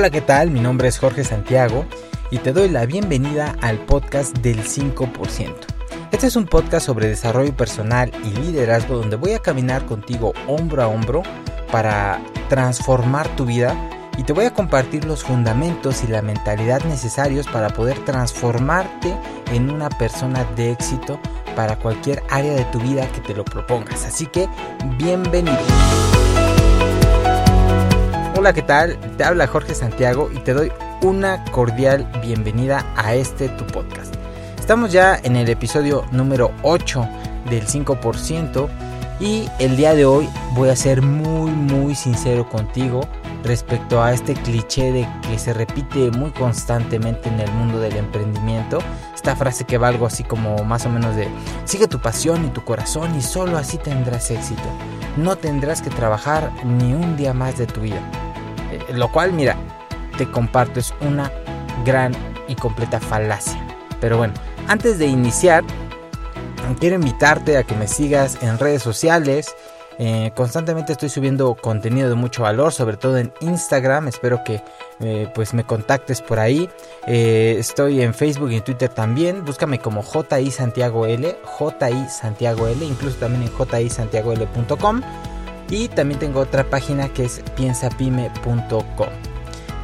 Hola, ¿qué tal? Mi nombre es Jorge Santiago y te doy la bienvenida al podcast del 5%. Este es un podcast sobre desarrollo personal y liderazgo donde voy a caminar contigo hombro a hombro para transformar tu vida y te voy a compartir los fundamentos y la mentalidad necesarios para poder transformarte en una persona de éxito para cualquier área de tu vida que te lo propongas. Así que bienvenido. Hola, ¿qué tal? Te habla Jorge Santiago y te doy una cordial bienvenida a este tu podcast. Estamos ya en el episodio número 8 del 5% y el día de hoy voy a ser muy muy sincero contigo respecto a este cliché de que se repite muy constantemente en el mundo del emprendimiento. Esta frase que va algo así como más o menos de sigue tu pasión y tu corazón y solo así tendrás éxito. No tendrás que trabajar ni un día más de tu vida. Eh, lo cual, mira, te comparto, es una gran y completa falacia. Pero bueno, antes de iniciar, quiero invitarte a que me sigas en redes sociales. Eh, constantemente estoy subiendo contenido de mucho valor, sobre todo en Instagram. Espero que eh, pues me contactes por ahí. estoy en Facebook y en Twitter también. Búscame como JI Santiago L, JI Santiago L, incluso también en jisantiagoL.com. Y también tengo otra página que es piensapime.com.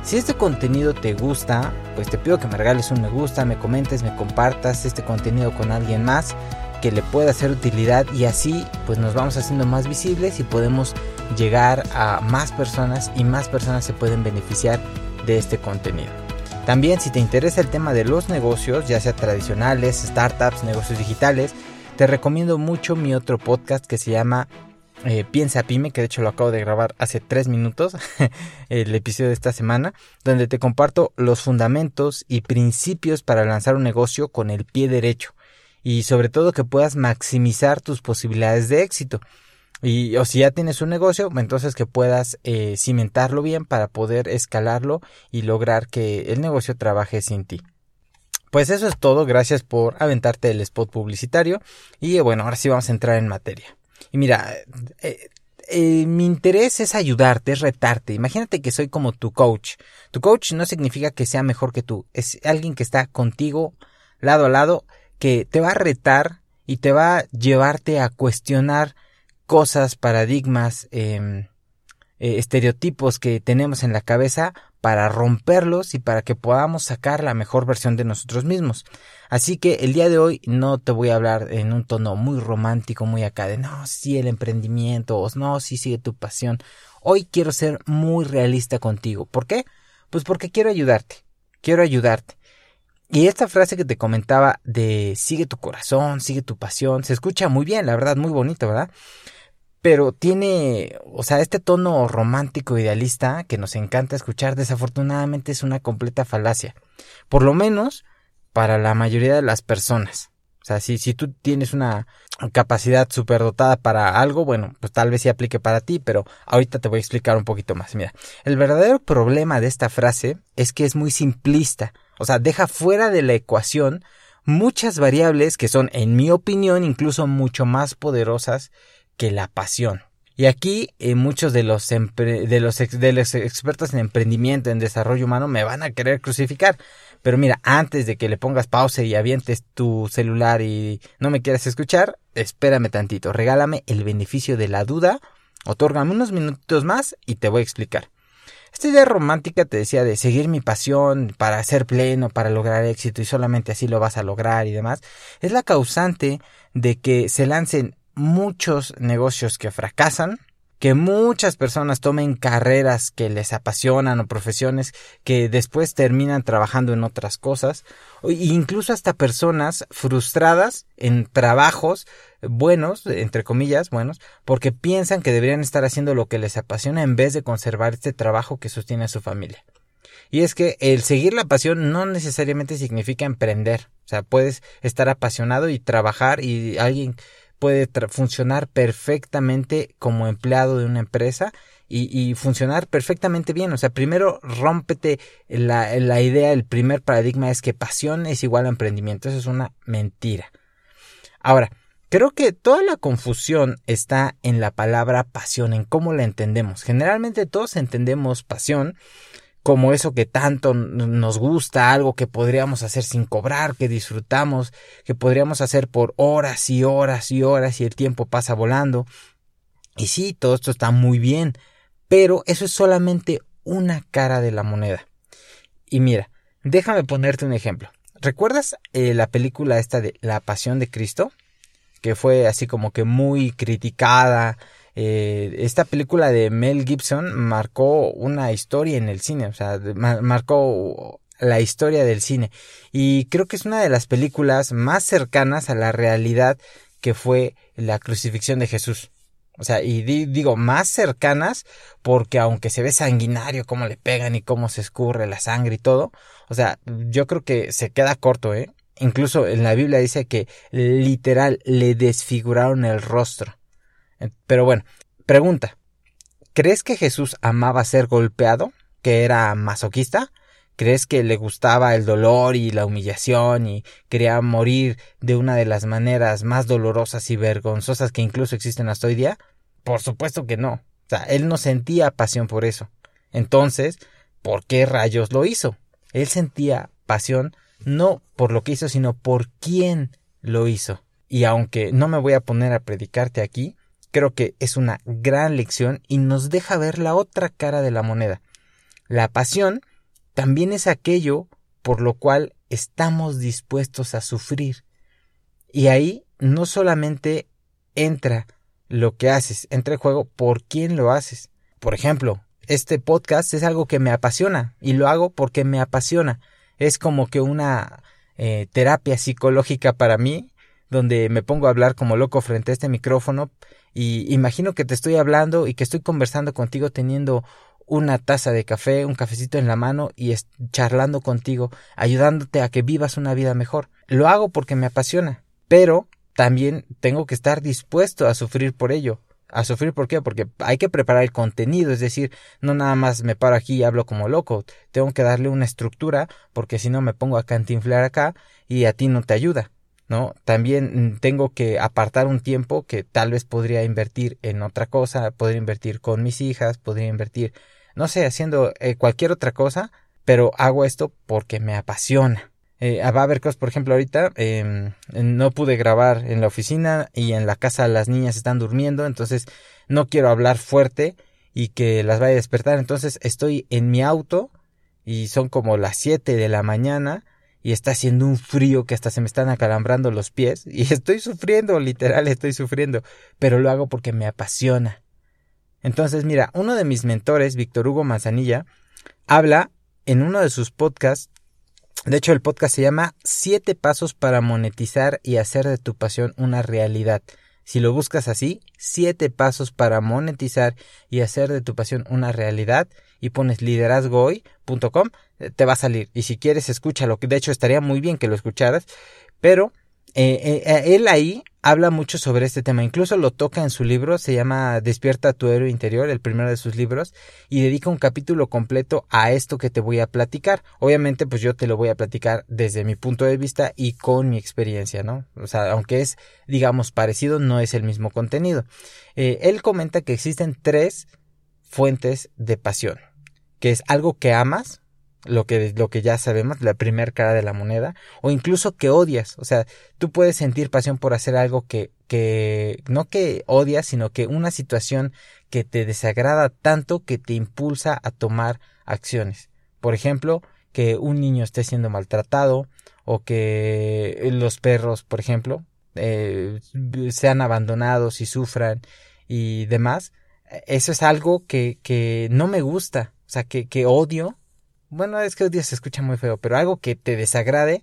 Si este contenido te gusta, pues te pido que me regales un me gusta, me comentes, me compartas este contenido con alguien más que le pueda hacer utilidad y así pues nos vamos haciendo más visibles y podemos llegar a más personas y más personas se pueden beneficiar de este contenido. También si te interesa el tema de los negocios, ya sea tradicionales, startups, negocios digitales, te recomiendo mucho mi otro podcast que se llama eh, Piensa Pyme, que de hecho lo acabo de grabar hace tres minutos, el episodio de esta semana, donde te comparto los fundamentos y principios para lanzar un negocio con el pie derecho y sobre todo que puedas maximizar tus posibilidades de éxito. Y o si ya tienes un negocio, entonces que puedas eh, cimentarlo bien para poder escalarlo y lograr que el negocio trabaje sin ti. Pues eso es todo, gracias por aventarte el spot publicitario y bueno, ahora sí vamos a entrar en materia. Mira, eh, eh, mi interés es ayudarte, es retarte. Imagínate que soy como tu coach. Tu coach no significa que sea mejor que tú, es alguien que está contigo lado a lado, que te va a retar y te va a llevarte a cuestionar cosas, paradigmas, em, eh, estereotipos que tenemos en la cabeza para romperlos y para que podamos sacar la mejor versión de nosotros mismos. Así que el día de hoy no te voy a hablar en un tono muy romántico, muy acá de no, sí el emprendimiento, no, sí sigue tu pasión. Hoy quiero ser muy realista contigo. ¿Por qué? Pues porque quiero ayudarte. Quiero ayudarte. Y esta frase que te comentaba de sigue tu corazón, sigue tu pasión, se escucha muy bien, la verdad, muy bonito, ¿verdad? pero tiene, o sea, este tono romántico idealista que nos encanta escuchar, desafortunadamente es una completa falacia. Por lo menos para la mayoría de las personas. O sea, si, si tú tienes una capacidad superdotada para algo, bueno, pues tal vez sí aplique para ti, pero ahorita te voy a explicar un poquito más. Mira, el verdadero problema de esta frase es que es muy simplista. O sea, deja fuera de la ecuación muchas variables que son, en mi opinión, incluso mucho más poderosas que la pasión. Y aquí eh, muchos de los, de, los de los expertos en emprendimiento, en desarrollo humano, me van a querer crucificar. Pero mira, antes de que le pongas pausa y avientes tu celular y no me quieras escuchar, espérame tantito, regálame el beneficio de la duda, otórgame unos minutos más y te voy a explicar. Esta idea romántica te decía de seguir mi pasión para ser pleno, para lograr éxito y solamente así lo vas a lograr y demás, es la causante de que se lancen muchos negocios que fracasan, que muchas personas tomen carreras que les apasionan o profesiones que después terminan trabajando en otras cosas, e incluso hasta personas frustradas en trabajos buenos, entre comillas, buenos, porque piensan que deberían estar haciendo lo que les apasiona en vez de conservar este trabajo que sostiene a su familia. Y es que el seguir la pasión no necesariamente significa emprender. O sea, puedes estar apasionado y trabajar y alguien puede funcionar perfectamente como empleado de una empresa y, funcionar perfectamente bien. O sea, primero rómpete la, la idea, el primer paradigma es que pasión es igual a emprendimiento. Eso es una mentira. Ahora, creo que toda la confusión está en la palabra pasión, en cómo la entendemos. Generalmente todos entendemos pasión como eso que tanto nos gusta, algo que podríamos hacer sin cobrar, que disfrutamos, que podríamos hacer por horas y horas y horas y el tiempo pasa volando. Y sí, todo esto está muy bien, pero eso es solamente una cara de la moneda. Y mira, déjame ponerte un ejemplo. ¿Recuerdas eh, la película esta de La Pasión de Cristo? Que fue así como que muy criticada, eh, esta película de Mel Gibson marcó una historia en el cine, o sea, marcó la historia del cine. Y creo que es una de las películas más cercanas a la realidad que fue la crucifixión de Jesús. O sea, y digo más cercanas porque aunque se ve sanguinario cómo le pegan y cómo se escurre la sangre y todo, o sea, yo creo que se queda corto, ¿eh? Incluso en la Biblia dice que literal le desfiguraron el rostro. Pero bueno, pregunta. ¿Crees que Jesús amaba ser golpeado? ¿Que era masoquista? ¿Crees que le gustaba el dolor y la humillación y quería morir de una de las maneras más dolorosas y vergonzosas que incluso existen hasta hoy día? Por supuesto que no. O sea, él no sentía pasión por eso. Entonces, ¿por qué rayos lo hizo? Él sentía pasión no por lo que hizo, sino por quién lo hizo. Y aunque no me voy a poner a predicarte aquí, Creo que es una gran lección y nos deja ver la otra cara de la moneda. La pasión también es aquello por lo cual estamos dispuestos a sufrir. Y ahí no solamente entra lo que haces, entra el juego por quién lo haces. Por ejemplo, este podcast es algo que me apasiona y lo hago porque me apasiona. Es como que una eh, terapia psicológica para mí, donde me pongo a hablar como loco frente a este micrófono y imagino que te estoy hablando y que estoy conversando contigo teniendo una taza de café, un cafecito en la mano y charlando contigo, ayudándote a que vivas una vida mejor. Lo hago porque me apasiona, pero también tengo que estar dispuesto a sufrir por ello. ¿A sufrir por qué? Porque hay que preparar el contenido, es decir, no nada más me paro aquí y hablo como loco, tengo que darle una estructura porque si no me pongo a cantinflar acá y a ti no te ayuda. ¿No? También mm, tengo que apartar un tiempo que tal vez podría invertir en otra cosa, podría invertir con mis hijas, podría invertir, no sé, haciendo eh, cualquier otra cosa, pero hago esto porque me apasiona. Eh, va a haber cosas, por ejemplo, ahorita em, no pude grabar en la oficina y en la casa las niñas están durmiendo, entonces no quiero hablar fuerte y que las vaya a despertar, entonces estoy en mi auto y son como las 7 de la mañana y está haciendo un frío que hasta se me están acalambrando los pies y estoy sufriendo, literal estoy sufriendo, pero lo hago porque me apasiona. Entonces, mira, uno de mis mentores, Víctor Hugo Manzanilla, habla en uno de sus podcasts, de hecho el podcast se llama Siete pasos para monetizar y hacer de tu pasión una realidad. Si lo buscas así, siete pasos para monetizar y hacer de tu pasión una realidad y pones liderazgohoy.com, eh, te va a salir. Y si quieres, escúchalo, de hecho estaría muy bien que lo escucharas, pero eh, eh, él ahí habla mucho sobre este tema, incluso lo toca en su libro, se llama Despierta tu héroe interior, el primero de sus libros, y dedica un capítulo completo a esto que te voy a platicar. Obviamente, pues yo te lo voy a platicar desde mi punto de vista y con mi experiencia, ¿no? O sea, aunque es, digamos, parecido, no es el mismo contenido. él comenta que existen tres fuentes de pasión, que es algo que amas, lo que, lo que ya sabemos, la primera cara de la moneda, o incluso que odias. O sea, tú puedes sentir pasión por hacer algo que, que, no que odias, sino que una situación que te desagrada tanto que te impulsa a tomar acciones. Por ejemplo, que un niño esté siendo maltratado, o que los perros, por ejemplo, eh, sean abandonados y sufran y demás. Eso es algo que, que no me gusta, o sea, que, que odio bueno, es que día se escucha muy feo, pero algo que te desagrade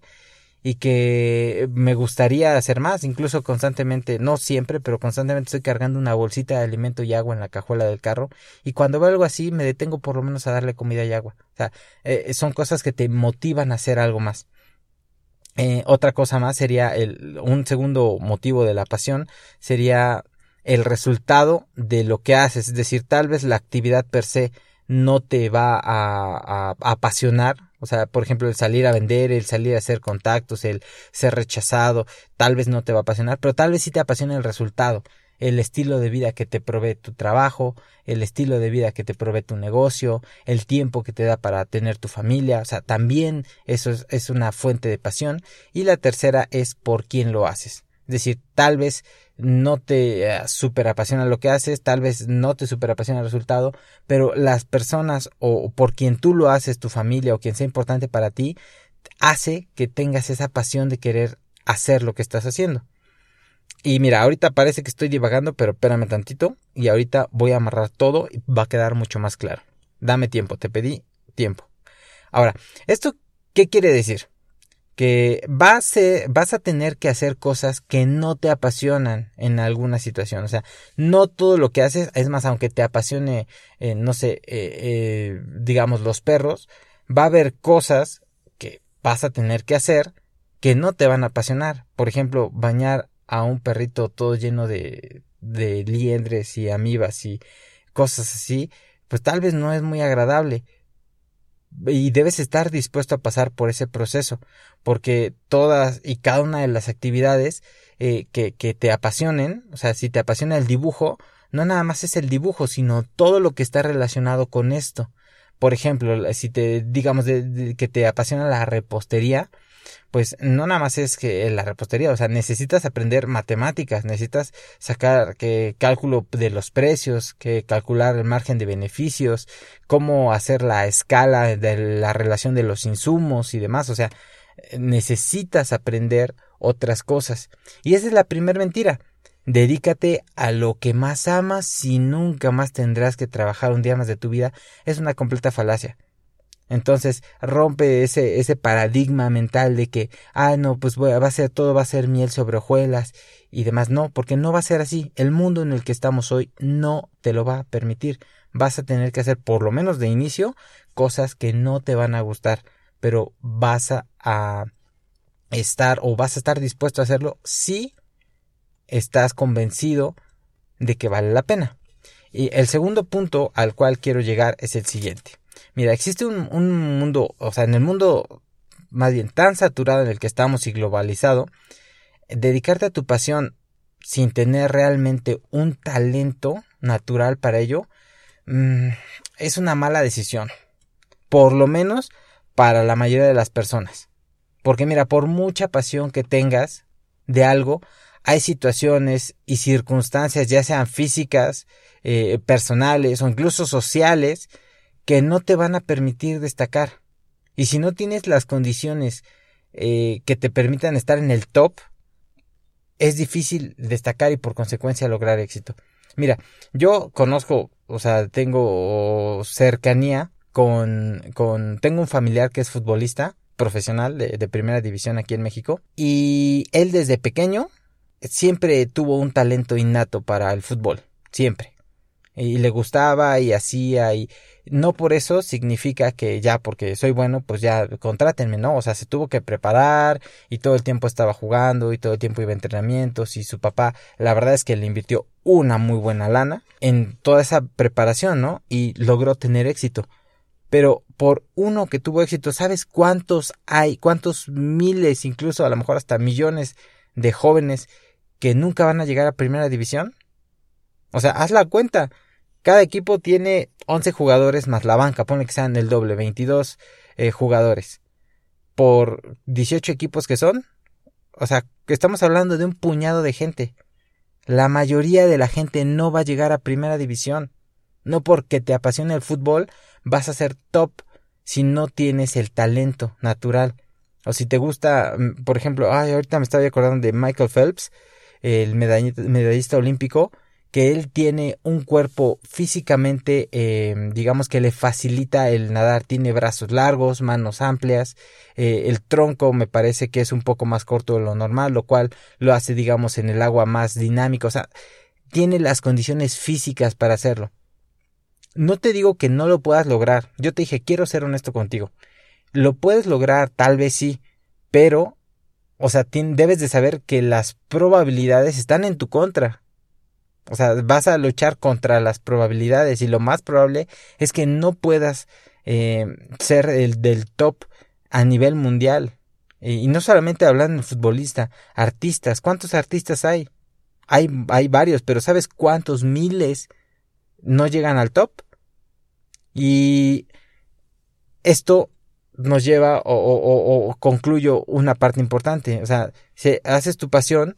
y que me gustaría hacer más, incluso constantemente, no siempre, pero constantemente estoy cargando una bolsita de alimento y agua en la cajuela del carro y cuando veo algo así me detengo por lo menos a darle comida y agua. O sea, eh, son cosas que te motivan a hacer algo más. Eh, otra cosa más sería el, un segundo motivo de la pasión sería el resultado de lo que haces, es decir, tal vez la actividad per se no te va a, apasionar. O sea, por ejemplo, el salir a vender, el salir a hacer contactos, el ser rechazado, tal vez no te va a apasionar, pero tal vez sí te apasiona el resultado. el estilo de vida que te provee tu trabajo, el estilo de vida que te provee tu negocio, el tiempo que te da para tener tu familia, o sea, también eso es, una fuente de pasión. Y la tercera es por quién lo haces. Es decir, tal vez no te eh, super apasiona lo que haces, tal vez no te super apasiona el resultado, pero las personas o por quien tú lo haces, tu familia o quien sea importante para ti, hace que tengas esa pasión de querer hacer lo que estás haciendo. Y mira, ahorita parece que estoy divagando, pero espérame tantito y ahorita voy a amarrar todo y va a quedar mucho más claro. Dame tiempo, te pedí tiempo. Ahora, ¿esto qué quiere decir? Que vas, a, vas a tener que hacer cosas que no te apasionan en alguna situación. O sea, no todo lo que haces, es más, aunque te apasione, eh, no sé, eh, eh, digamos, los perros, va a haber cosas que vas a tener que hacer que no te van a apasionar. Por ejemplo, bañar a un perrito todo lleno de, de liendres y amibas y cosas así, pues tal vez no es muy agradable. Y debes estar dispuesto a pasar por ese proceso, porque todas y cada una de las actividades eh, que, que te apasionen, o sea, si te apasiona el dibujo, no nada más es el dibujo, sino todo lo que está relacionado con esto. Por ejemplo, si te digamos que te apasiona la repostería, pues no nada más es que la repostería, o sea, necesitas aprender matemáticas, necesitas sacar que cálculo de los precios, que calcular el margen de beneficios, cómo hacer la escala de la relación de los insumos y demás, o sea, necesitas aprender otras cosas. Y esa es la primera mentira. Dedícate a lo que más amas y nunca más tendrás que trabajar un día más de tu vida. Es una completa falacia. Entonces rompe ese, ese paradigma mental de que, ah, no, pues va a ser todo, va a ser miel sobre hojuelas y demás. No, porque no va a ser así. El mundo en el que estamos hoy no te lo va a permitir. Vas a tener que hacer, por lo menos de inicio, cosas que no te van a gustar, pero vas a, estar o vas a estar dispuesto a hacerlo si estás convencido de que vale la pena. Y el segundo punto al cual quiero llegar es el siguiente. Mira, existe un, mundo, o sea, en el mundo más bien tan saturado en el que estamos y globalizado, dedicarte a tu pasión sin tener realmente un talento natural para ello, mm, es una mala decisión. Por lo menos para la mayoría de las personas. Porque mira, por mucha pasión que tengas de algo, hay situaciones y circunstancias, ya sean físicas, eh, personales o incluso sociales, que no te van a permitir destacar. Y si no tienes las condiciones eh, que te permitan estar en el top, es difícil destacar y por consecuencia lograr éxito. Mira, yo conozco, o sea, tengo cercanía con, con, tengo un familiar que es futbolista profesional de, de primera división aquí en México y él desde pequeño siempre tuvo un talento innato para el fútbol, siempre y le gustaba y hacía y no por eso significa que ya porque soy bueno pues ya contrátenme, ¿no? O sea, se tuvo que preparar y todo el tiempo estaba jugando y todo el tiempo iba a entrenamientos y su papá la verdad es que le invirtió una muy buena lana en toda esa preparación, ¿no? Y logró tener éxito. Pero por uno que tuvo éxito, ¿sabes cuántos hay? ¿Cuántos miles, incluso a lo mejor hasta millones de jóvenes que nunca van a llegar a primera división? O sea, haz la cuenta. Cada equipo tiene 11 jugadores más la banca, pone que sean el doble, 22 eh, jugadores. Por 18 equipos que son. O sea, estamos hablando de un puñado de gente. La mayoría de la gente no va a llegar a primera división. No porque te apasione el fútbol vas a ser top si no tienes el talento natural. O si te gusta, mm, por ejemplo, ay, ahorita me estaba acordando de Michael Phelps, el medallista olímpico que él tiene un cuerpo físicamente, eh, digamos que le facilita el nadar, tiene brazos largos, manos amplias, eh, el tronco me parece que es un poco más corto de lo normal, lo cual lo hace, digamos, en el agua más dinámico, o sea, tiene las condiciones físicas para hacerlo. No te digo que no lo puedas lograr, yo te dije, quiero ser honesto contigo. Lo puedes lograr, tal vez sí, pero, o sea, debes de saber que las probabilidades están en tu contra o sea, vas a luchar contra las probabilidades y lo más probable es que no puedas eh, ser el del top a nivel mundial. Y, no solamente hablando de futbolista, artistas. ¿Cuántos artistas hay? hay, hay varios, pero ¿sabes cuántos miles no llegan al top? Y esto nos lleva o, o, o, concluyo una parte importante. O sea, si haces tu pasión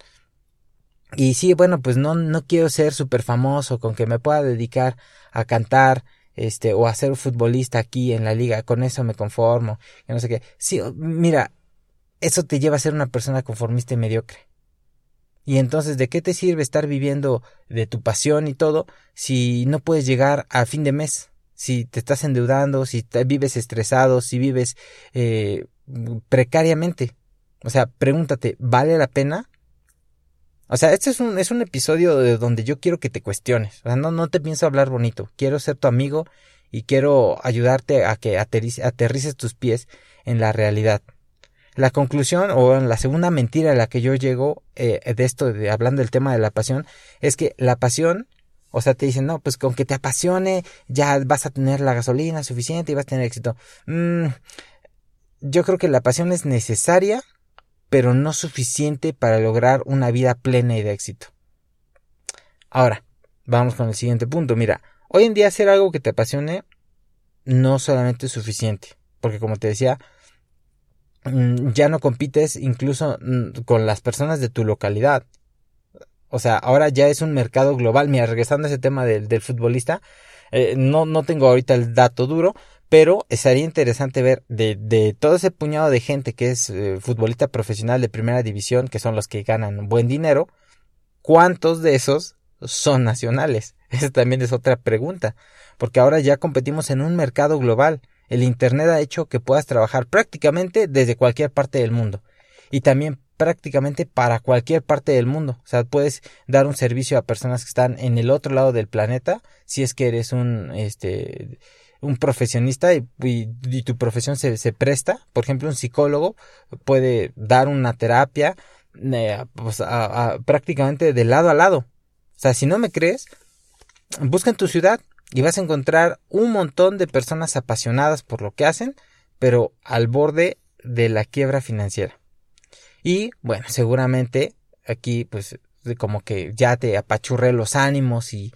y sí, bueno, pues no, no quiero ser súper famoso con que me pueda dedicar a cantar este o a ser futbolista aquí en la liga, con eso me conformo, y no sé qué. Sí, mira, eso te lleva a ser una persona conformista y mediocre. Y entonces, ¿de qué te sirve estar viviendo de tu pasión y todo si no puedes llegar a fin de mes? Si te estás endeudando, si vives estresado, si vives eh, precariamente. O sea, pregúntate, ¿vale la pena? O sea, este es un, es un episodio de donde yo quiero que te cuestiones. O sea, no, no te pienso hablar bonito. Quiero ser tu amigo y quiero ayudarte a que aterrices tus pies en la realidad. La conclusión o la segunda mentira a la que yo llego eh, de esto, de, hablando del tema de la pasión, es que la pasión, o sea, te dicen, no, pues con que te apasione ya vas a tener la gasolina suficiente y vas a tener éxito. Mm, yo creo que la pasión es necesaria, pero no suficiente para lograr una vida plena y de éxito. Ahora, vamos con el siguiente punto. Mira, hoy en día hacer algo que te apasione no solamente es suficiente, porque como te decía, Mm, ya no compites incluso mm, con las personas de tu localidad. O sea, ahora ya es un mercado global. Mira, regresando a ese tema del, del futbolista, eh, no, no tengo ahorita el dato duro, pero sería interesante ver de, de todo ese puñado de gente que es eh, futbolista profesional de primera división, que son los que ganan buen dinero, ¿cuántos de esos son nacionales? Esa también es otra pregunta, porque ahora ya competimos en un mercado global. El Internet ha hecho que puedas trabajar prácticamente desde cualquier parte del mundo y también prácticamente para cualquier parte del mundo. O sea, puedes dar un servicio a personas que están en el otro lado del planeta si es que eres un, este, un profesionista y, tu profesión se, presta. Por ejemplo, un psicólogo puede dar una terapia eh, pues, prácticamente de lado a lado. O sea, si no me crees, busca en tu ciudad y vas a encontrar un montón de personas apasionadas por lo que hacen, pero al borde de la quiebra financiera. Y bueno, seguramente aquí pues como que ya te apachurré los ánimos y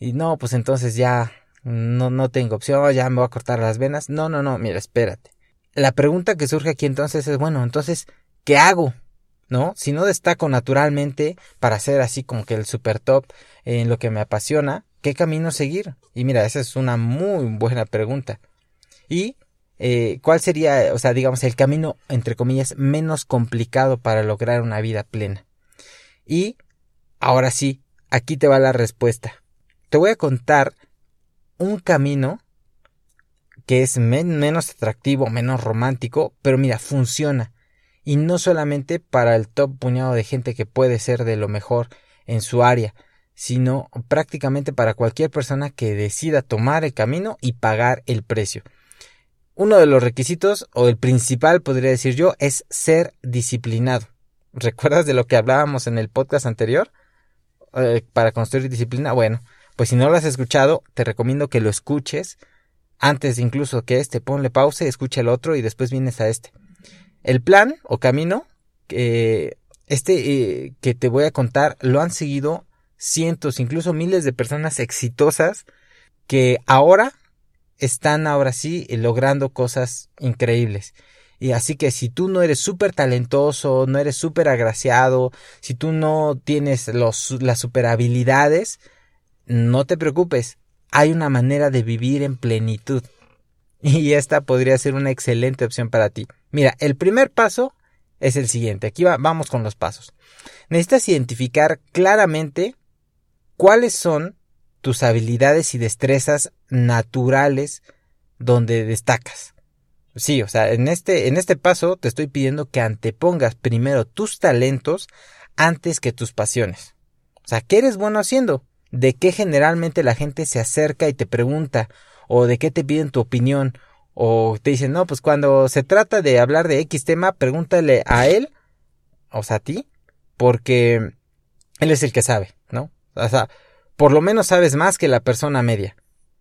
no, pues entonces ya no, no tengo opción, ya me voy a cortar las venas. No, no, no, mira, espérate. La pregunta que surge aquí entonces es, bueno, entonces, ¿qué hago? ¿No? Si no destaco naturalmente para ser así como que el super top en lo que me apasiona, ¿Qué camino seguir? Y mira, esa es una muy buena pregunta. ¿Y eh, cuál sería, o sea, digamos, el camino, entre comillas, menos complicado para lograr una vida plena? Y ahora sí, aquí te va la respuesta. Te voy a contar un camino que es menos atractivo, menos romántico, pero mira, funciona. Y no solamente para el top puñado de gente que puede ser de lo mejor en su área, sino prácticamente para cualquier persona que decida tomar el camino y pagar el precio. Uno de los requisitos, o el principal podría decir yo, es ser disciplinado. ¿Recuerdas de lo que hablábamos en el podcast anterior? Eh, para construir disciplina. Bueno, pues si no lo has escuchado, te recomiendo que lo escuches. Antes incluso que este, ponle pausa, escucha el otro y después vienes a este. El plan o camino, este eh, que te voy a contar, lo han seguido cientos, incluso miles de personas exitosas que ahora están ahora sí logrando cosas increíbles. Y así que si tú no eres súper talentoso, no eres súper agraciado, si tú no tienes los, las super habilidades, no te preocupes. Hay una manera de vivir en plenitud. Y esta podría ser una excelente opción para ti. Mira, el primer paso es el siguiente. Aquí vamos con los pasos. Necesitas identificar claramente ¿Cuáles son tus habilidades y destrezas naturales donde destacas? Sí, o sea, en este, en este paso te estoy pidiendo que antepongas primero tus talentos antes que tus pasiones. O sea, ¿qué eres bueno haciendo? ¿De qué generalmente la gente se acerca y te pregunta? ¿O de qué te piden tu opinión? O te dicen, no, pues cuando se trata de hablar de X tema, pregúntale a él, o sea, a ti, porque él es el que sabe, ¿no? O sea, por lo menos sabes más que la persona media.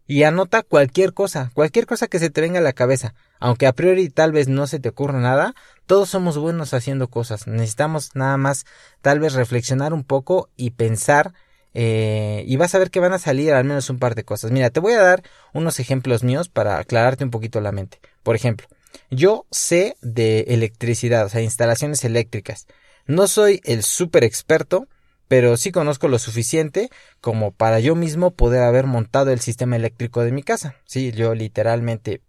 Y anota cualquier cosa, cualquier cosa que se te venga a la cabeza. Aunque a priori tal vez no se te ocurra nada, Todos somos buenos haciendo cosas. Necesitamos nada más tal vez reflexionar un poco y pensar eh, y vas a ver que van a salir al menos un par de cosas. Mira, te voy a dar unos ejemplos míos para aclararte un poquito la mente. Por ejemplo, yo sé de electricidad, o sea, instalaciones eléctricas. No soy el súper experto, pero sí conozco lo suficiente como para yo mismo poder haber montado el sistema eléctrico de mi casa. Sí, yo literalmente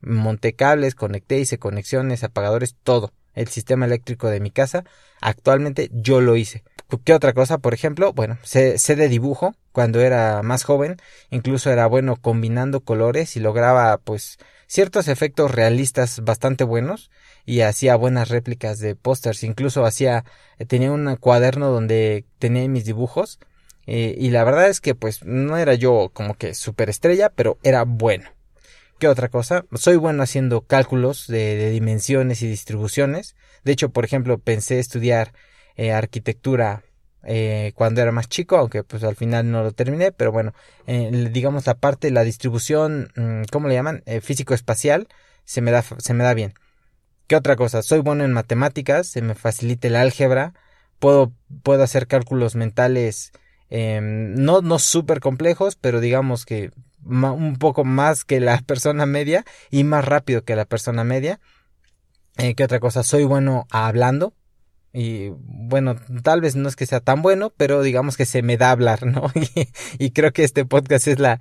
monté cables, conecté, hice conexiones, apagadores, todo. El sistema eléctrico de mi casa, actualmente yo lo hice. ¿Qué otra cosa? Por ejemplo, bueno, sé, sé, de dibujo. Cuando era más joven, incluso era bueno combinando colores y lograba, pues, ciertos efectos realistas bastante buenos y hacía buenas réplicas de pósters. Incluso hacía, eh, tenía un cuaderno donde tenía mis dibujos. Eh, y la verdad es que, pues, no era yo como que superestrella, pero era bueno. ¿Qué otra cosa? Soy bueno haciendo cálculos de, de dimensiones y distribuciones. De hecho, por ejemplo, pensé estudiar eh, arquitectura eh, cuando era más chico, aunque pues al final no lo terminé, pero bueno, eh, digamos la parte, la distribución, mm, ¿cómo le llaman? Físico-espacial, se me da, se me da bien. ¿Qué otra cosa? Soy bueno en matemáticas, se me facilita el álgebra, puedo, puedo hacer cálculos mentales, em, no, no súper complejos, pero digamos que un poco más que la persona media y más rápido que la persona media. ¿Qué otra cosa? Soy bueno hablando, y bueno, tal vez no es que sea tan bueno, pero digamos que se me da hablar, ¿no? y, creo que este podcast es la,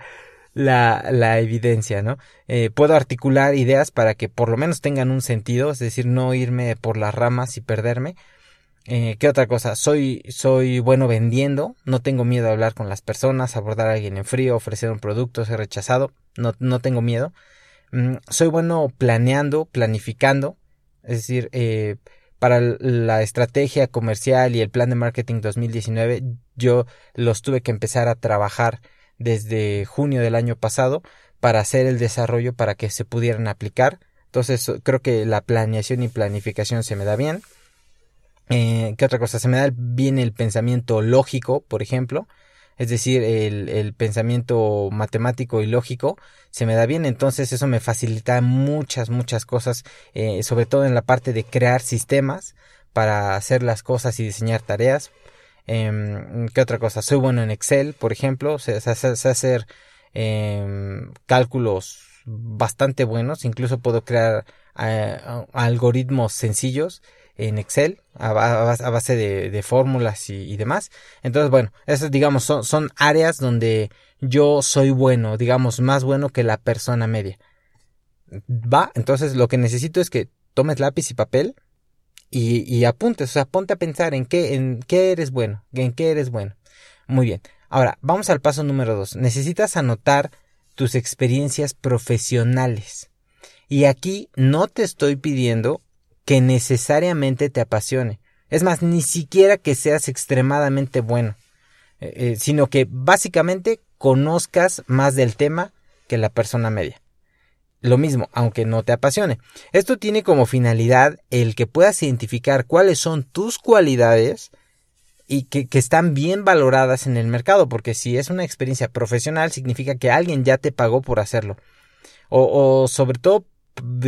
la, la evidencia, ¿no? Eh, puedo articular ideas para que por lo menos tengan un sentido, es decir, no irme por las ramas y perderme. Eh, ¿Qué otra cosa? Soy, soy bueno vendiendo, no tengo miedo a hablar con las personas, abordar a alguien en frío, ofrecer un producto, ser rechazado, no, no tengo miedo. Mm, soy bueno planeando, planificando, es decir, eh, para la estrategia comercial y el plan de marketing 2019, yo los tuve que empezar a trabajar desde junio del año pasado para hacer el desarrollo para que se pudieran aplicar. Entonces creo que la planeación y planificación se me da bien. Eh, ¿Qué otra cosa? Se me da bien el pensamiento lógico, por ejemplo es decir, el, pensamiento matemático y lógico se me da bien, entonces eso me facilita muchas, muchas cosas, eh, sobre todo en la parte de crear sistemas para hacer las cosas y diseñar tareas. Eh, ¿Qué otra cosa? Soy bueno en Excel, por ejemplo, sé, hacer em, cálculos bastante buenos, incluso puedo crear eh, algoritmos sencillos en Excel a, base de, fórmulas y, demás. Entonces, bueno, esas digamos son, son áreas donde yo soy bueno, digamos, más bueno que la persona media. Va, entonces lo que necesito es que tomes lápiz y papel y, apuntes, o sea, ponte a pensar en qué, en qué eres bueno, en qué eres bueno. Muy bien. Ahora, vamos al paso número dos. Necesitas anotar tus experiencias profesionales. Y aquí no te estoy pidiendo que necesariamente te apasione. Es más, ni siquiera que seas extremadamente bueno, eh, eh, sino que básicamente conozcas más del tema que la persona media. Lo mismo, aunque no te apasione. Esto tiene como finalidad el que puedas identificar cuáles son tus cualidades y que, están bien valoradas en el mercado, porque si es una experiencia profesional significa que alguien ya te pagó por hacerlo. O, o sobre todo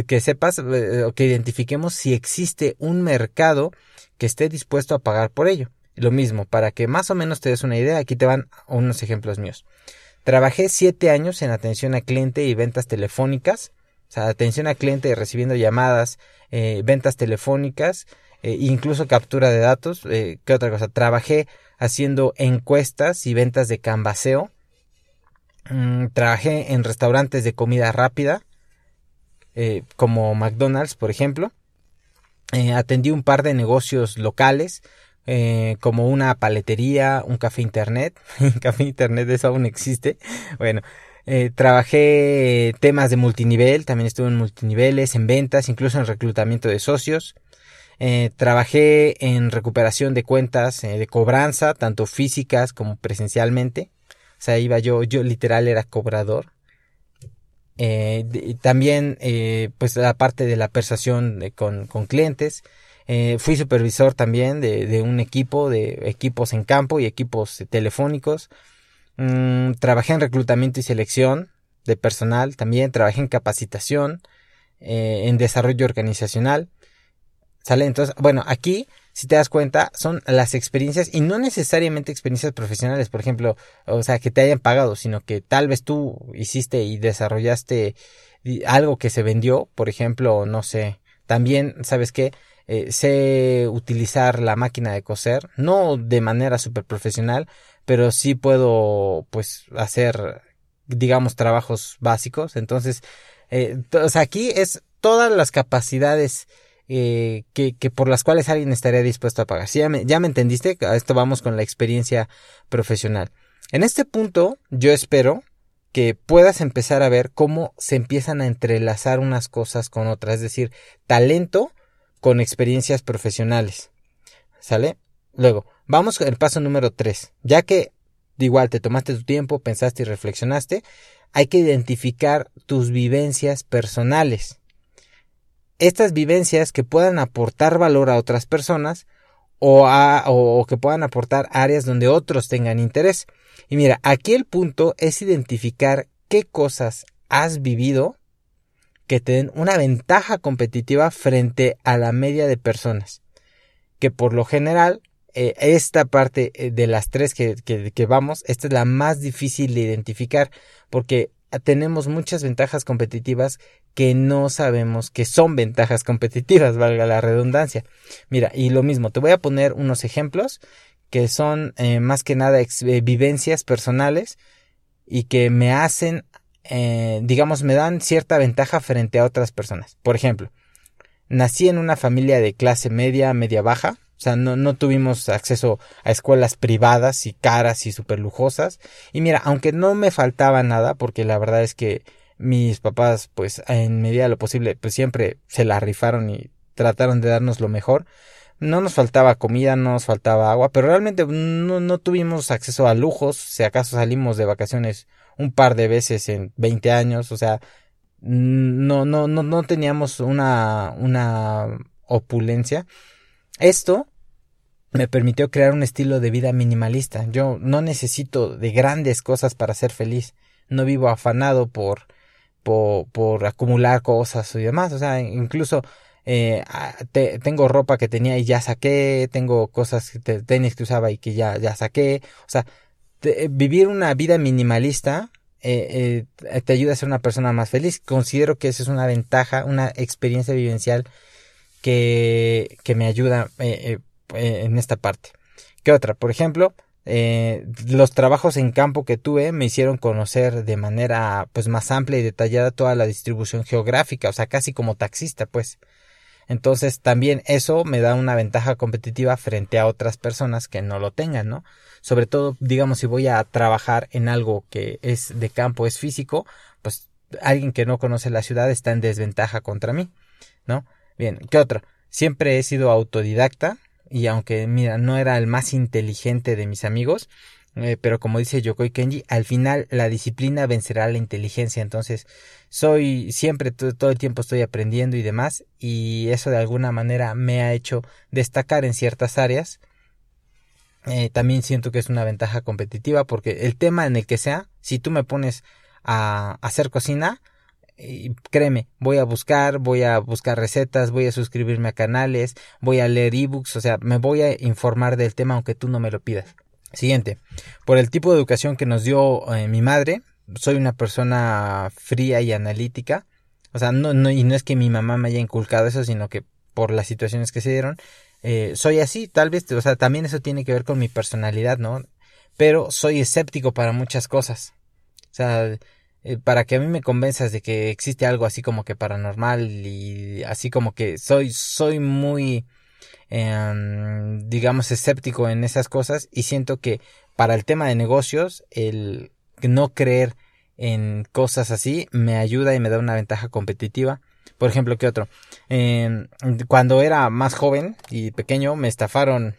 que sepas eh, o que identifiquemos si existe un mercado que esté dispuesto a pagar por ello. Lo mismo, para que más o menos te des una idea, aquí te van unos ejemplos míos. Trabajé siete años en atención a cliente y ventas telefónicas, o sea, atención a cliente recibiendo llamadas, eh, ventas telefónicas, eh, incluso captura de datos. ¿Qué otra cosa? Trabajé haciendo encuestas y ventas de canvaseo. Mm, trabajé en restaurantes de comida rápida eh, como McDonald's, por ejemplo. Eh, atendí un par de negocios locales, eh, como una paletería, un café internet. café internet, eso aún existe. Bueno, trabajé temas de multinivel, también estuve en multiniveles, en ventas, incluso en reclutamiento de socios. trabajé en recuperación de cuentas de cobranza, tanto físicas como presencialmente. O sea, iba yo, yo literal era cobrador. Eh, también, eh, pues la parte de la persuasión con, con, clientes. Eh, fui supervisor también de, de, un equipo, de equipos en campo y equipos telefónicos. Mm, trabajé en reclutamiento y selección de personal también. Trabajé en capacitación, en desarrollo organizacional. ¿Sale? Entonces, bueno, aquí, si te das cuenta, son las experiencias y no necesariamente experiencias profesionales, por ejemplo, o sea, que te hayan pagado, sino que tal vez tú hiciste y desarrollaste algo que se vendió, por ejemplo, no sé, también, ¿sabes qué? Eh, sé utilizar la máquina de coser, no de manera súper profesional, pero sí puedo, pues, hacer, digamos, trabajos básicos. Entonces, eh, o sea, aquí es todas las capacidades eh, que, por las cuales alguien estaría dispuesto a pagar. ya, me, ya me entendiste? A esto vamos con la experiencia profesional. En este punto, yo espero que puedas empezar a ver cómo se empiezan a entrelazar unas cosas con otras, es decir, talento con experiencias profesionales. ¿Sale? Luego, vamos al paso número 3. Ya que igual te tomaste tu tiempo, pensaste y reflexionaste, hay que identificar tus vivencias personales estas vivencias que puedan aportar valor a otras personas o, a, o que puedan aportar áreas donde otros tengan interés. Y mira, aquí el punto es identificar qué cosas has vivido que te den una ventaja competitiva frente a la media de personas. Que por lo general, eh, esta parte eh, de las tres que, que, que vamos, esta es la más difícil de identificar porque tenemos muchas ventajas competitivas que no sabemos que son ventajas competitivas, valga la redundancia. Mira, y lo mismo, te voy a poner unos ejemplos que son eh, más que nada eh, vivencias personales y que me hacen, eh, digamos, me dan cierta ventaja frente a otras personas. Por ejemplo, nací en una familia de clase media, media baja, sea, no, no tuvimos acceso a escuelas privadas y caras y súper lujosas. Y mira, aunque no me faltaba nada, porque la verdad es que mis papás, pues en medida de lo posible, pues siempre se la rifaron y trataron de darnos lo mejor. No nos faltaba comida, no nos faltaba agua, pero realmente no, no tuvimos acceso a lujos. Si acaso salimos de vacaciones un par de veces en 20 años, o sea, no, no, no, no teníamos una, una opulencia. Esto me permitió crear un estilo de vida minimalista. Yo no necesito de grandes cosas para ser feliz. No vivo afanado por, por, por acumular cosas y demás. O sea, incluso eh, tengo ropa que tenía y ya saqué, tengo cosas, tenis que usaba y que ya, ya saqué. O sea, vivir una vida minimalista eh, eh, te ayuda a ser una persona más feliz. Considero que esa es una ventaja, una experiencia vivencial que, que me ayuda eh, eh, en esta parte. ¿Qué otra? Por ejemplo, eh, los trabajos en campo que tuve me hicieron conocer de manera pues más amplia y detallada toda la distribución geográfica, o sea, casi como taxista, pues. Entonces también eso me da una ventaja competitiva frente a otras personas que no lo tengan, ¿no? Sobre todo, digamos, si voy a trabajar en algo que es de campo, es físico, pues alguien que no conoce la ciudad está en desventaja contra mí, ¿no? Bien, ¿qué otro? Siempre he sido autodidacta, y aunque mira, no era el más inteligente de mis amigos, eh, pero como dice Yokoi Kenji, al final la disciplina vencerá la inteligencia, entonces soy siempre todo, el tiempo estoy aprendiendo y demás y eso de alguna manera me ha hecho destacar en ciertas áreas. Eh, también siento que es una ventaja competitiva porque el tema en el que sea, si tú me pones a hacer cocina, y créeme, voy a buscar, voy a buscar recetas, voy a suscribirme a canales, voy a leer ebooks, o sea, me voy a informar del tema aunque tú no me lo pidas. Siguiente, por el tipo de educación que nos dio eh, mi madre, soy una persona fría y analítica, o sea, no, no, y no es que mi mamá me haya inculcado eso, sino que por las situaciones que se dieron, eh, soy así, tal vez, o sea, también eso tiene que ver con mi personalidad, ¿no? Pero soy escéptico para muchas cosas. O sea, eh, para que a mí me convenzas de que existe algo así como que paranormal y así como que soy, soy muy, em, digamos, escéptico en esas cosas y siento que para el tema de negocios, el no creer en cosas así me ayuda y me da una ventaja competitiva. Por ejemplo, ¿qué otro? Em, cuando era más joven y pequeño me estafaron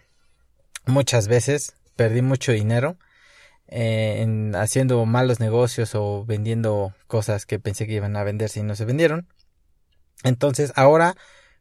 muchas veces, perdí mucho dinero eh, en haciendo malos negocios o vendiendo cosas que pensé que iban a venderse y no se vendieron. Entonces ahora,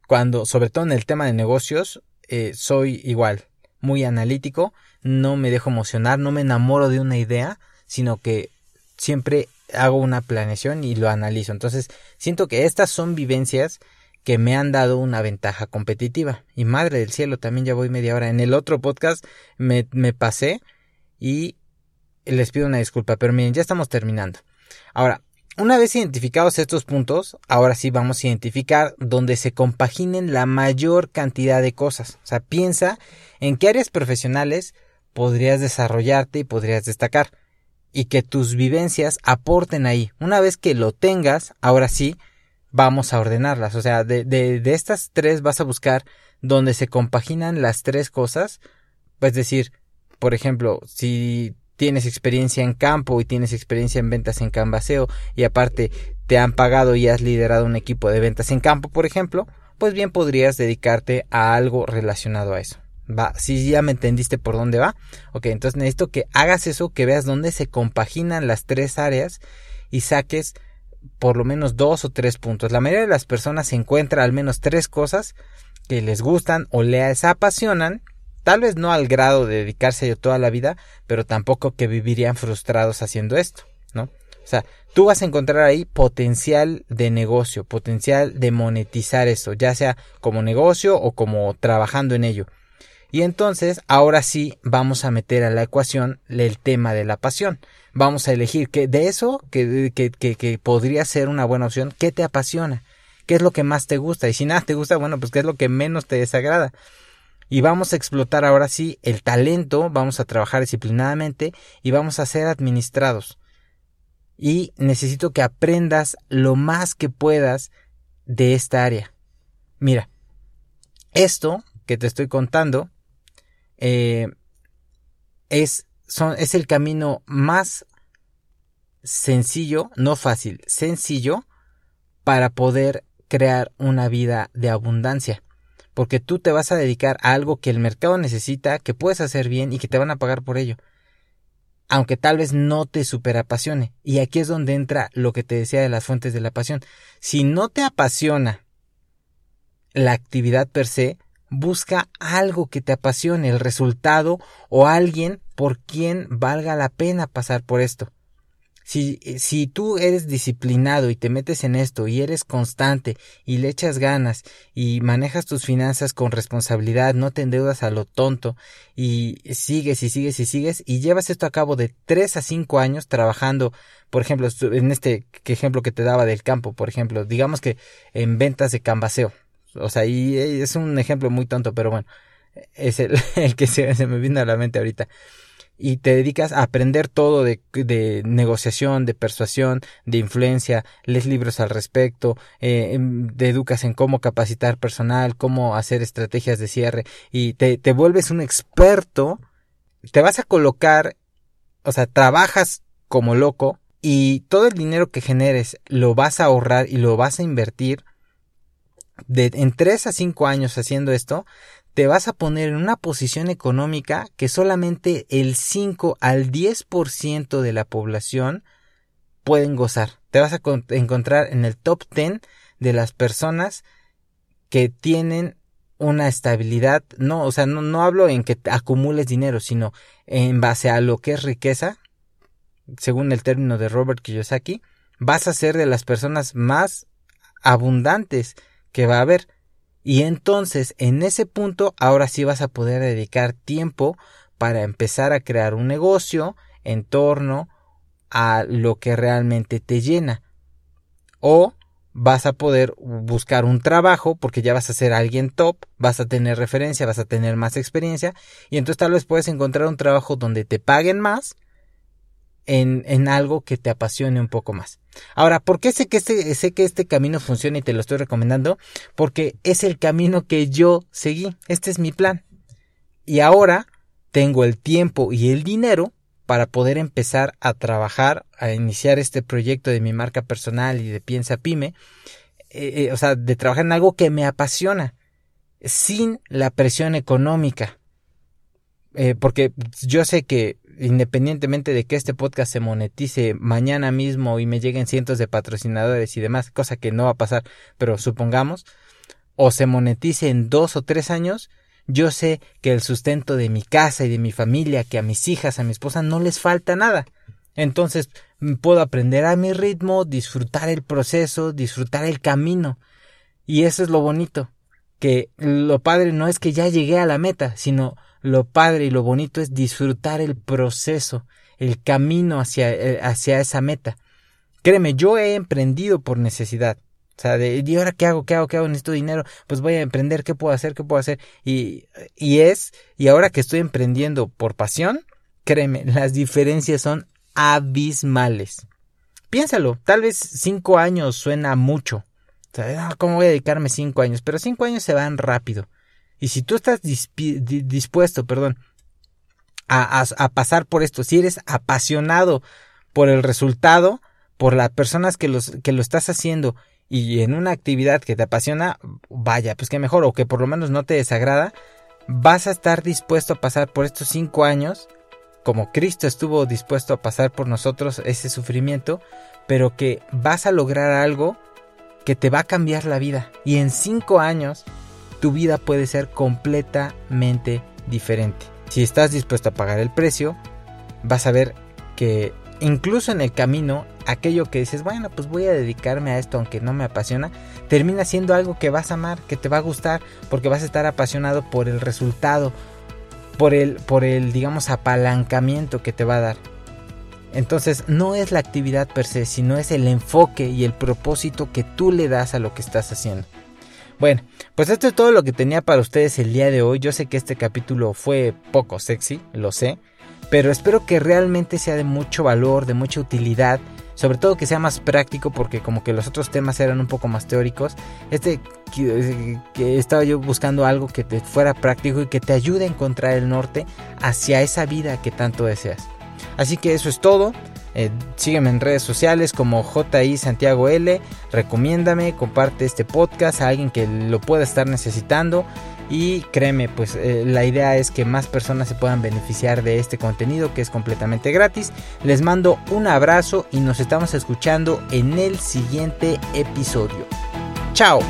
cuando, sobre todo en el tema de negocios, eh, soy igual, muy analítico, no me dejo emocionar, no me enamoro de una idea, sino que siempre hago una planeación y lo analizo. Entonces, siento que estas son vivencias que me han dado una ventaja competitiva. Y madre del cielo, también ya voy media hora. En el otro podcast me, me pasé y les pido una disculpa, pero miren, ya estamos terminando. Ahora, una vez identificados estos puntos, ahora sí vamos a identificar donde se compaginen la mayor cantidad de cosas. O sea, piensa en qué áreas profesionales podrías desarrollarte y podrías destacar. Y que tus vivencias aporten ahí. Una vez que lo tengas, ahora sí, vamos a ordenarlas. O sea, de, de, de estas tres vas a buscar donde se compaginan las tres cosas. Es decir, por ejemplo, si tienes experiencia en campo y tienes experiencia en ventas en canvaseo y aparte te han pagado y has liderado un equipo de ventas en campo, por ejemplo, pues bien podrías dedicarte a algo relacionado a eso. Va, si ya me entendiste por dónde va, ok, entonces necesito que hagas eso, que veas dónde se compaginan las tres áreas y saques por lo menos dos o tres puntos. La mayoría de las personas encuentra al menos tres cosas que les gustan o les apasionan Tal vez no al grado de dedicarse a toda la vida, pero tampoco que vivirían frustrados haciendo esto, ¿no? O sea, tú vas a encontrar ahí potencial de negocio, potencial de monetizar eso, ya sea como negocio o como trabajando en ello. Y entonces, ahora sí, vamos a meter a la ecuación el tema de la pasión. Vamos a elegir que de eso, que, que, que, que podría ser una buena opción, ¿qué te apasiona? ¿Qué es lo que más te gusta? Y si nada te gusta, bueno, pues qué es lo que menos te desagrada y vamos a explotar ahora sí el talento, vamos a trabajar disciplinadamente y vamos a ser administrados. Y necesito que aprendas lo más que puedas de esta área. Mira, esto que te estoy contando eh, es, es el camino más sencillo, no fácil, sencillo para poder crear una vida de abundancia porque tú te vas a dedicar a algo que el mercado necesita, que puedes hacer bien y que te van a pagar por ello. Aunque tal vez no te superapasione. Y aquí es donde entra lo que te decía de las fuentes de la pasión. Si no te apasiona la actividad per se, busca algo que te apasione, el resultado o alguien por quien valga la pena pasar por esto. Si, si tú eres disciplinado y te metes en esto y eres constante y le echas ganas y manejas tus finanzas con responsabilidad, no te endeudas a lo tonto y sigues y sigues y sigues y llevas esto a cabo de 3 a 5 años trabajando, por ejemplo, en este ejemplo que te daba del campo, por ejemplo, digamos que en ventas de cambaseo. O sea, y es un ejemplo muy tonto, pero bueno, es el, el que se, se me vino a la mente ahorita y te dedicas a aprender todo de, negociación, de persuasión, de influencia, lees libros al respecto, eh, em, te educas en cómo capacitar personal, cómo hacer estrategias de cierre y te, te vuelves un experto, te vas a colocar, o sea, trabajas como loco y todo el dinero que generes lo vas a ahorrar y lo vas a invertir de, en 3 a 5 años haciendo esto, te vas a poner en una posición económica que solamente el 5 al 10% de la población pueden gozar. Te vas a encontrar en el top 10 de las personas que tienen una estabilidad, no, o sea, no, no hablo en que acumules dinero, sino en base a lo que es riqueza, según el término de Robert Kiyosaki, vas a ser de las personas más abundantes que va a haber. Y entonces, en ese punto, ahora sí vas a poder dedicar tiempo para empezar a crear un negocio en torno a lo que realmente te llena. O vas a poder buscar un trabajo porque ya vas a ser alguien top, vas a tener referencia, vas a tener más experiencia y entonces tal vez puedes encontrar un trabajo donde te paguen más en, en algo que te apasione un poco más. Ahora, ¿por qué sé que, este, sé que este camino funciona y te lo estoy recomendando? Porque es el camino que yo seguí. Este es mi plan. Y ahora tengo el tiempo y el dinero para poder empezar a trabajar, a iniciar este proyecto de mi marca personal y de Piensa Pyme. Eh, eh, o sea, de trabajar en algo que me apasiona, sin la presión económica. Eh, porque yo sé que independientemente de que este podcast se monetice mañana mismo y me lleguen cientos de patrocinadores y demás, cosa que no va a pasar, pero supongamos, o se monetice en dos o tres años, yo sé que el sustento de mi casa y de mi familia, que a mis hijas, a mi esposa, no les falta nada. Entonces puedo aprender a mi ritmo, disfrutar el proceso, disfrutar el camino. Y eso es lo bonito, que lo padre no es que ya llegué a la meta, sino lo padre y lo bonito es disfrutar el proceso, el camino hacia, eh, hacia esa meta. Créeme, yo he emprendido por necesidad. O sea, ¿y ahora qué hago? ¿Qué hago? ¿Qué hago? Necesito dinero. Pues voy a emprender. ¿Qué puedo hacer? ¿Qué puedo hacer? Y, y es, y ahora que estoy emprendiendo por pasión, créeme, las diferencias son abismales. Piénsalo, tal vez cinco años suena mucho. O sea, ah, ¿cómo voy a dedicarme cinco años? Pero cinco años se van rápido. Y si tú estás dispuesto, perdón, a, a, pasar por esto, si eres apasionado por el resultado, por las personas que, los, que lo estás haciendo y en una actividad que te apasiona, vaya, pues que mejor, o que por lo menos no te desagrada, vas a estar dispuesto a pasar por estos cinco años, como Cristo estuvo dispuesto a pasar por nosotros ese sufrimiento, pero que vas a lograr algo que te va a cambiar la vida. Y en cinco años, tu vida puede ser completamente diferente. Si estás dispuesto a pagar el precio, vas a ver que incluso en el camino, aquello que dices, bueno, pues voy a dedicarme a esto aunque no me apasiona, termina siendo algo que vas a amar, que te va a gustar, porque vas a estar apasionado por el resultado, por el, por el, digamos, apalancamiento que te va a dar. Entonces, no es la actividad per se, sino es el enfoque y el propósito que tú le das a lo que estás haciendo. Bueno, pues esto es todo lo que tenía para ustedes el día de hoy. Yo sé que este capítulo fue poco sexy, lo sé pero espero que realmente sea de mucho valor, de mucha utilidad, sobre todo que sea más práctico porque como que los otros temas eran un poco más teóricos. Este que, estaba yo buscando algo que te fuera práctico y que te ayude a encontrar el norte hacia esa vida que tanto deseas. Así que eso es todo. Eh, sígueme en redes sociales como JI Santiago L. Recomiéndame, comparte este podcast a alguien que lo pueda estar necesitando. Y créeme, pues eh, la idea es que más personas se puedan beneficiar de este contenido que es completamente gratis. Les mando un abrazo y nos estamos escuchando en el siguiente episodio. Chao.